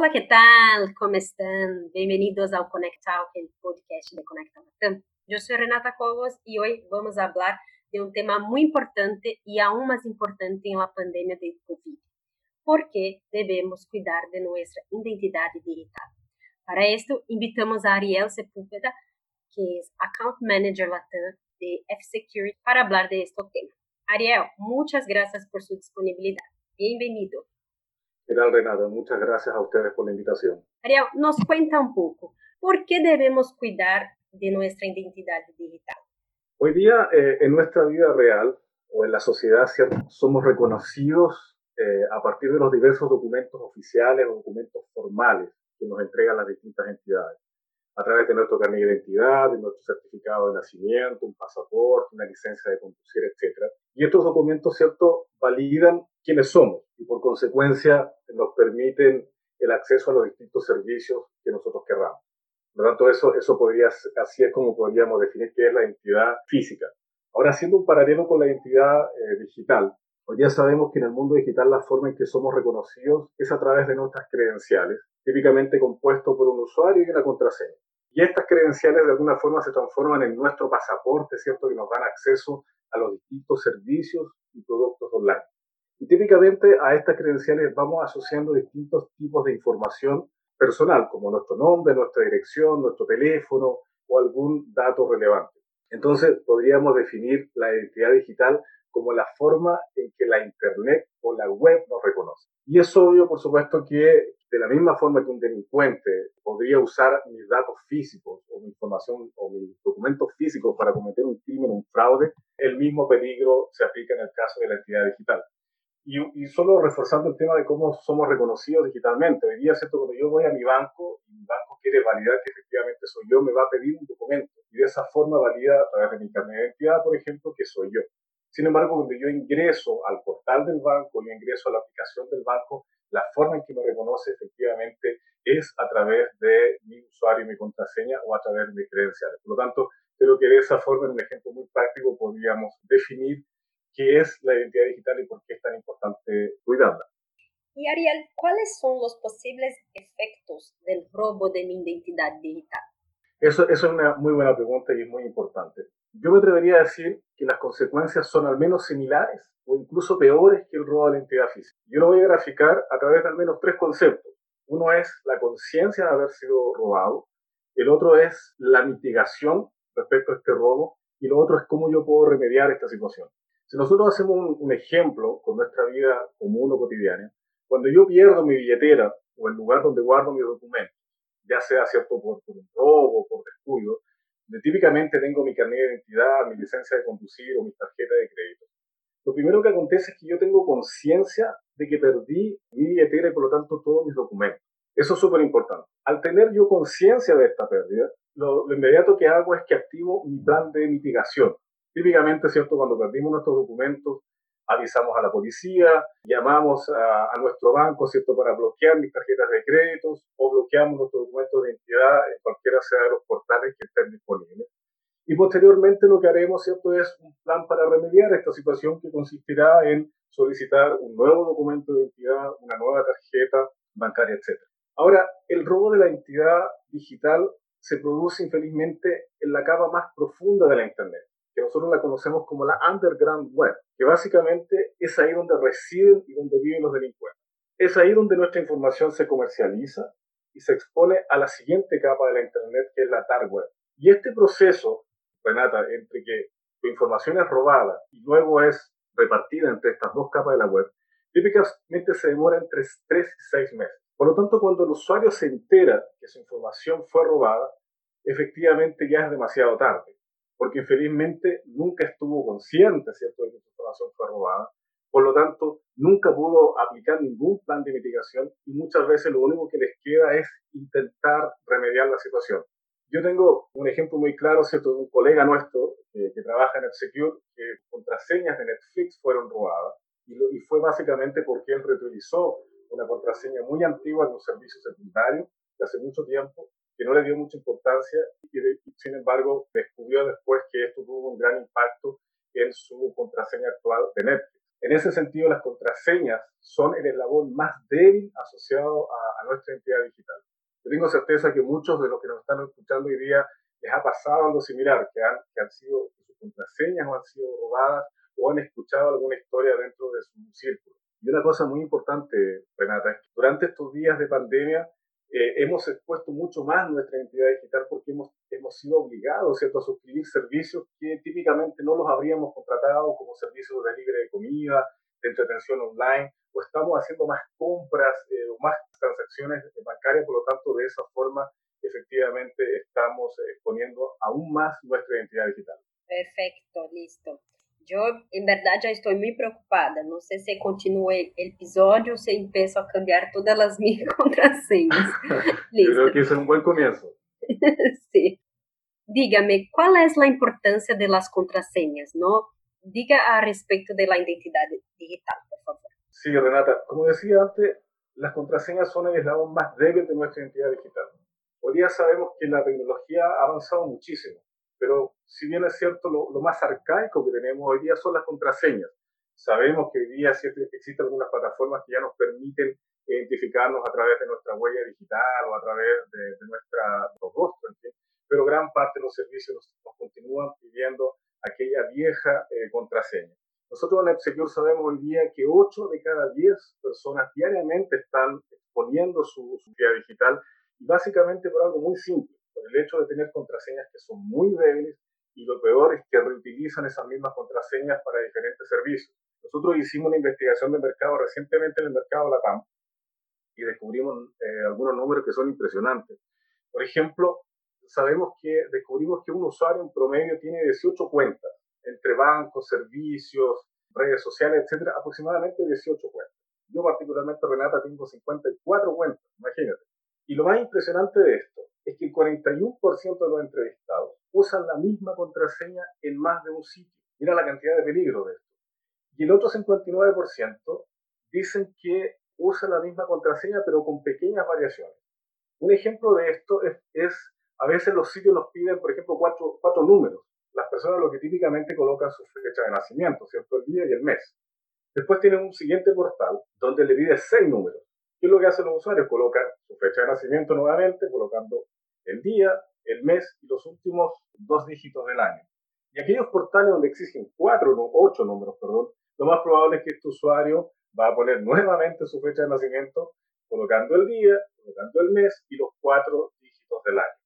Hola, ¿qué tal? ¿Cómo están? Bienvenidos al Conectal, el podcast de Conecta Latam. Yo soy Renata Cobos y hoy vamos a hablar de un tema muy importante y aún más importante en la pandemia del COVID. ¿Por qué debemos cuidar de nuestra identidad digital? Para esto, invitamos a Ariel Sepúlveda, que es Account Manager Latam de F-Security, para hablar de este tema. Ariel, muchas gracias por su disponibilidad. Bienvenido. ¿Qué tal, Renata? Muchas gracias a ustedes por la invitación. Ariel, nos cuenta un poco, ¿por qué debemos cuidar de nuestra identidad digital? Hoy día, eh, en nuestra vida real o en la sociedad, somos reconocidos eh, a partir de los diversos documentos oficiales o documentos formales que nos entregan las distintas entidades. A través de nuestro carnet de identidad, de nuestro certificado de nacimiento, un pasaporte, una licencia de conducir, etc. Y estos documentos, ¿cierto?, validan quiénes somos y por consecuencia nos permiten el acceso a los distintos servicios que nosotros querramos. Por lo tanto, eso, eso podría, así es como podríamos definir qué es la identidad física. Ahora, haciendo un paralelo con la identidad eh, digital, hoy día sabemos que en el mundo digital la forma en que somos reconocidos es a través de nuestras credenciales, típicamente compuesto por un usuario y una contraseña. Y estas credenciales de alguna forma se transforman en nuestro pasaporte, ¿cierto? Que nos dan acceso a los distintos servicios y productos online. Y típicamente a estas credenciales vamos asociando distintos tipos de información personal, como nuestro nombre, nuestra dirección, nuestro teléfono o algún dato relevante. Entonces podríamos definir la identidad digital como la forma en que la Internet o la web nos reconoce. Y es obvio, por supuesto, que de la misma forma que un delincuente podría usar mis datos físicos o mi información o mis documentos físicos para cometer un crimen un fraude, el mismo peligro se aplica en el caso de la entidad digital. Y, solo reforzando el tema de cómo somos reconocidos digitalmente. Hoy día, ¿cierto? Cuando yo voy a mi banco y mi banco quiere validar que efectivamente soy yo, me va a pedir un documento. Y de esa forma valida a través de mi carnet de identidad, por ejemplo, que soy yo. Sin embargo, cuando yo ingreso al portal del banco, yo ingreso a la aplicación del banco, la forma en que me reconoce efectivamente es a través de mi usuario y mi contraseña o a través de mis credenciales. Por lo tanto, creo que de esa forma, en un ejemplo muy práctico, podríamos definir qué es la identidad digital y por qué es tan importante cuidarla. Y Ariel, ¿cuáles son los posibles efectos del robo de mi identidad digital? Eso, eso es una muy buena pregunta y es muy importante. Yo me atrevería a decir que las consecuencias son al menos similares o incluso peores que el robo de la identidad física. Yo lo voy a graficar a través de al menos tres conceptos. Uno es la conciencia de haber sido robado, el otro es la mitigación respecto a este robo y lo otro es cómo yo puedo remediar esta situación. Si nosotros hacemos un, ejemplo con nuestra vida común o cotidiana, cuando yo pierdo mi billetera o el lugar donde guardo mis documentos, ya sea cierto por, por un robo por descuido, típicamente tengo mi carnet de identidad, mi licencia de conducir o mi tarjeta de crédito. Lo primero que acontece es que yo tengo conciencia de que perdí mi billetera y por lo tanto todos mis documentos. Eso es súper importante. Al tener yo conciencia de esta pérdida, lo, lo, inmediato que hago es que activo mi plan de mitigación. Típicamente, ¿cierto? Cuando perdimos nuestros documentos, avisamos a la policía, llamamos a, nuestro banco, ¿cierto?, para bloquear mis tarjetas de créditos o bloqueamos nuestros documentos de identidad en cualquiera sea de los portales que estén disponibles. Y posteriormente lo que haremos, ¿cierto?, es un plan para remediar esta situación que consistirá en solicitar un nuevo documento de identidad, una nueva tarjeta bancaria, etc. Ahora, el robo de la identidad digital se produce infelizmente en la capa más profunda de la Internet nosotros la conocemos como la underground web, que básicamente es ahí donde residen y donde viven los delincuentes. Es ahí donde nuestra información se comercializa y se expone a la siguiente capa de la Internet, que es la dark web. Y este proceso, Renata, entre que tu información es robada y luego es repartida entre estas dos capas de la web, típicamente se demora entre 3 y 6 meses. Por lo tanto, cuando el usuario se entera que su información fue robada, efectivamente ya es demasiado tarde porque infelizmente nunca estuvo consciente, ¿cierto?, de que su información fue robada. Por lo tanto, nunca pudo aplicar ningún plan de mitigación y muchas veces lo único que les queda es intentar remediar la situación. Yo tengo un ejemplo muy claro, ¿cierto?, de un colega nuestro que trabaja en NetSecure, que contraseñas de Netflix fueron robadas y, y fue básicamente porque él reutilizó una contraseña muy antigua de un servicio secundario de hace mucho tiempo que no le dio mucha importancia y, sin embargo descubrió después que esto tuvo un gran impacto en su contraseña actual de Netflix. En ese sentido, las contraseñas son el eslabón más débil asociado a, nuestra identidad digital. Yo tengo certeza que muchos de los que nos están escuchando hoy día les ha pasado algo similar, que han, que han sido, sus contraseñas o han sido robadas o han escuchado alguna historia dentro de su círculo. Y una cosa muy importante, Renata, es que durante estos días de pandemia eh, hemos expuesto mucho más nuestra identidad digital porque hemos, hemos sido obligados ¿cierto? a suscribir servicios que típicamente no los habríamos contratado, como servicios de libre de comida, de entretención online, o estamos haciendo más compras eh, o más transacciones bancarias, por lo tanto, de esa forma, efectivamente, estamos exponiendo aún más nuestra identidad digital. Perfecto, listo. Eu, em verdade, já estou muito preocupada. Não sei se continuo o episódio ou se empiezo a cambiar todas as minhas contrasenhas. Eu creo que isso é um bom começo. Sim. Dígame, qual é a importância das contrasenhas? ¿no? Diga a respeito da identidade digital, por favor. Sí, Renata. Como decía antes, las contraseñas son el eslabón más débil de nuestra identidad digital. Hoy día sabemos que la tecnología ha avanzado muchísimo pero si bien es cierto, lo, más arcaico que tenemos hoy día son las contraseñas. Sabemos que hoy día existen algunas plataformas que ya nos permiten identificarnos a través de nuestra huella digital o a través de, de nuestra rostro, pero gran parte de los servicios nos, continúan pidiendo aquella vieja eh, contraseña. Nosotros en Epsecure sabemos hoy día que 8 de cada 10 personas diariamente están exponiendo su, su vida digital básicamente por algo muy simple el hecho de tener contraseñas que son muy débiles y lo peor es que reutilizan esas mismas contraseñas para diferentes servicios. Nosotros hicimos una investigación de mercado recientemente en el mercado LATAM y descubrimos eh, algunos números que son impresionantes. Por ejemplo, sabemos que descubrimos que un usuario en promedio tiene 18 cuentas entre bancos, servicios, redes sociales, etcétera, aproximadamente 18 cuentas. Yo particularmente, Renata, tengo 54 cuentas, imagínate. Y lo más impresionante de esto es que el 41% de los entrevistados usan la misma contraseña en más de un sitio. Mira la cantidad de peligro de esto. Y el otro 59% dicen que usan la misma contraseña pero con pequeñas variaciones. Un ejemplo de esto es, a veces los sitios nos piden, por ejemplo, cuatro, cuatro números. Las personas lo que típicamente colocan su fecha de nacimiento, ¿cierto? El día y el mes. Después tienen un siguiente portal donde le pide seis números. ¿Qué es lo que hacen los usuarios? Colocan su fecha de nacimiento nuevamente, colocando el día, el mes y los últimos dos dígitos del año. Y aquellos portales donde exigen cuatro o ocho números, perdón, lo más probable es que este usuario va a poner nuevamente su fecha de nacimiento, colocando el día, colocando el mes y los cuatro dígitos del año.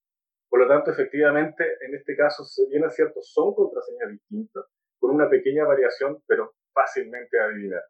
Por lo tanto, efectivamente, en este caso, si bien es cierto, son contraseñas distintas, con una pequeña variación, pero fácilmente adivinar.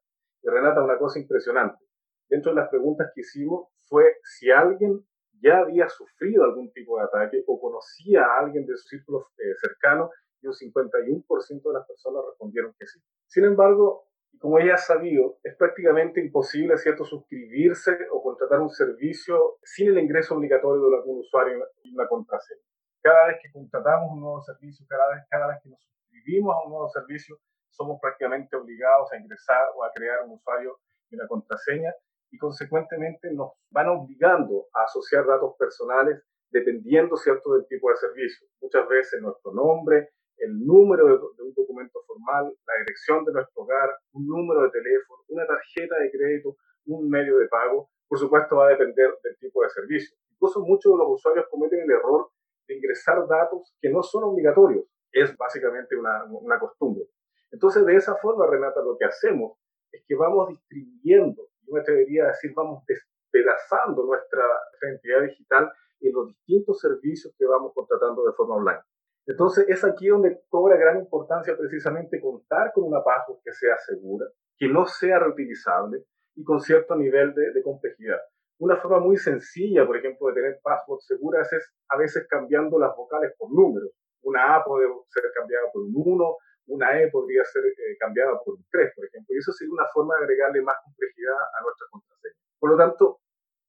Y Renata, una cosa impresionante dentro de las preguntas que hicimos fue si alguien ya había sufrido algún tipo de ataque o conocía a alguien de su círculo eh, cercano y un 51% de las personas respondieron que sí. Sin embargo, como ya ha sabido, es prácticamente imposible, ¿cierto?, suscribirse o contratar un servicio sin el ingreso obligatorio de algún usuario y una contraseña. Cada vez que contratamos un nuevo servicio, cada vez, cada vez que nos suscribimos a un nuevo servicio, somos prácticamente obligados a ingresar o a crear un usuario y una contraseña y consecuentemente nos van obligando a asociar datos personales dependiendo cierto del tipo de servicio. Muchas veces nuestro nombre, el número de, un documento formal, la dirección de nuestro hogar, un número de teléfono, una tarjeta de crédito, un medio de pago, por supuesto va a depender del tipo de servicio. Incluso muchos de los usuarios cometen el error de ingresar datos que no son obligatorios. Es básicamente una, una costumbre. Entonces, de esa forma, Renata, lo que hacemos es que vamos distribuyendo yo me atrevería a decir, vamos despedazando nuestra identidad digital en los distintos servicios que vamos contratando de forma online. Entonces es aquí donde cobra gran importancia precisamente contar con una password que sea segura, que no sea reutilizable y con cierto nivel de, de complejidad. Una forma muy sencilla, por ejemplo, de tener passwords seguras es a veces cambiando las vocales por números. Una A puede ser cambiada por un 1, una E podría ser eh, cambiada por un 3, por ejemplo, y eso sería una forma de agregarle más complejidad a nuestra contraseña. Por lo tanto,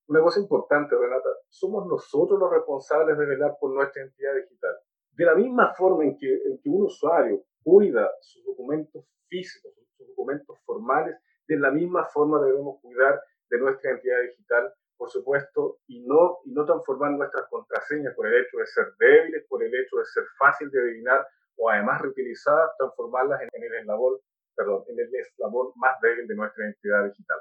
una cosa importante, Renata, somos nosotros los responsables de velar por nuestra identidad digital. De la misma forma en que, en que un usuario cuida sus documentos físicos, sus documentos formales, de la misma forma debemos cuidar de nuestra identidad digital, por supuesto, y no, y no transformar nuestras contraseñas por el hecho de ser débiles, por el hecho de ser fácil de adivinar o además reutilizadas, transformarlas en, el eslabón perdón, en el eslabón más débil de nuestra identidad digital.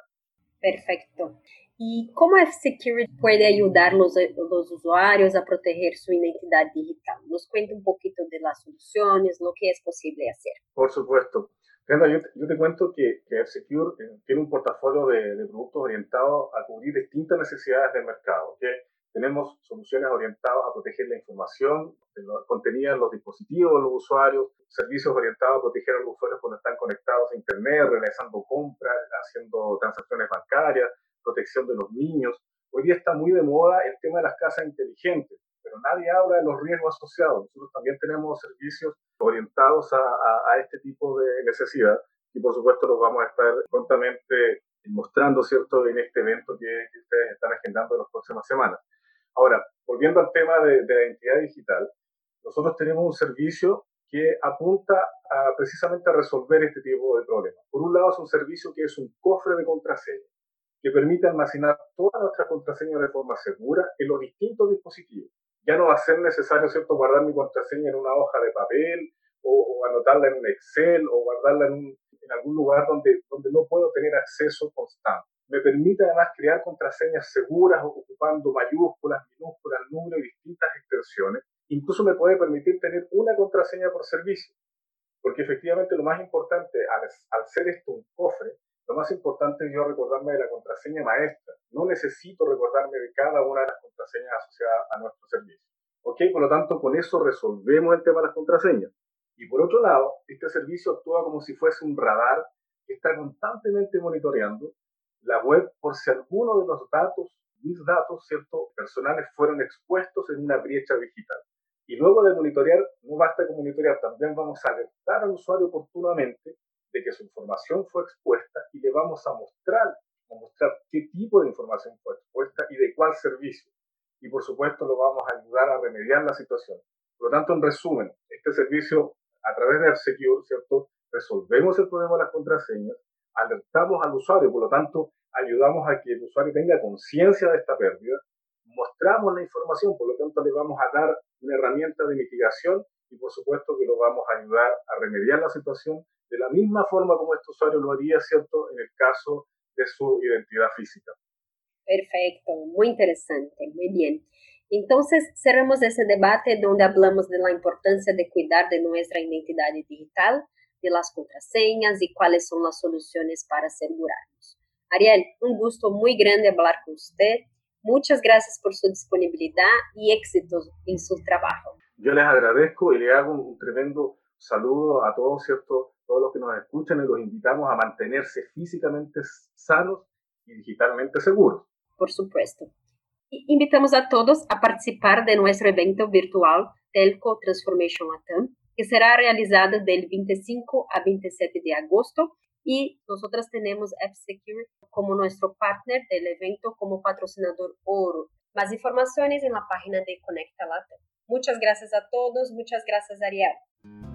Perfecto. ¿Y cómo F-Security puede ayudar a los, los, usuarios a proteger su identidad digital? Nos cuenta un poquito de las soluciones, lo que es posible hacer. Por supuesto. yo, yo, te cuento que, que F-Secure eh, tiene un portafolio de, de, productos orientados a cubrir distintas necesidades del mercado. ¿okay? Tenemos soluciones orientadas a proteger la información contenida en los dispositivos de los usuarios, servicios orientados a proteger a los usuarios cuando están conectados a Internet, realizando compras, haciendo transacciones bancarias, protección de los niños. Hoy día está muy de moda el tema de las casas inteligentes, pero nadie habla de los riesgos asociados. Nosotros también tenemos servicios orientados a, a, este tipo de necesidad y por supuesto los vamos a estar prontamente mostrando, ¿cierto?, en este evento que, que ustedes están agendando en las próximas semanas. Ahora, volviendo al tema de, la identidad digital, nosotros tenemos un servicio que apunta a, precisamente a resolver este tipo de problemas. Por un lado, es un servicio que es un cofre de contraseñas que permite almacenar todas nuestras contraseñas de forma segura en los distintos dispositivos. Ya no va a ser necesario, ¿cierto?, guardar mi contraseña en una hoja de papel o, o anotarla en un Excel o guardarla en, un, en algún lugar donde, donde no puedo tener acceso constante. Me permite además crear contraseñas seguras ocupando mayúsculas, minúsculas, números y distintas extensiones. Incluso me puede permitir tener una contraseña por servicio. Porque efectivamente lo más importante, al, al ser esto un cofre, lo más importante es yo recordarme de la contraseña maestra. No necesito recordarme de cada una de las contraseñas asociadas a nuestro servicio. ¿Ok? Por lo tanto, con eso resolvemos el tema de las contraseñas. Y por otro lado, este servicio actúa como si fuese un radar que está constantemente monitoreando la web por si alguno de los datos, mis datos, ¿cierto?, personales fueron expuestos en una brecha digital. Y luego de monitorear, no basta con monitorear, también vamos a alertar al usuario oportunamente de que su información fue expuesta y le vamos a mostrar, a mostrar qué tipo de información fue expuesta y de cuál servicio. Y por supuesto lo vamos a ayudar a remediar la situación. Por lo tanto, en resumen, este servicio a través de AppSecure, ¿cierto? Resolvemos el problema de las contraseñas, alertamos al usuario, por lo tanto, ayudamos a que el usuario tenga conciencia de esta pérdida, mostramos la información, por lo tanto, le vamos a dar una herramienta de mitigación y, por supuesto, que lo vamos a ayudar a remediar la situación de la misma forma como este usuario lo haría, ¿cierto?, en el caso de su identidad física. Perfecto, muy interesante, muy bien. Entonces, cerramos ese debate donde hablamos de la importancia de cuidar de nuestra identidad digital de las contraseñas y cuáles son las soluciones para asegurarnos. Ariel, un gusto muy grande hablar con usted. Muchas gracias por su disponibilidad y éxitos en su trabajo. Yo les agradezco y le hago un tremendo saludo a todos, ¿cierto? Todos los que nos escuchan y los invitamos a mantenerse físicamente sanos y digitalmente seguros. Por supuesto. Invitamos a todos a participar de nuestro evento virtual Telco Transformation Latam, que será realizado del 25 a 27 de agosto y nosotras tenemos F-Secure como nuestro partner del evento como patrocinador oro. Más informaciones en la página de Conecta Latam. Muchas gracias a todos, muchas gracias Ariel.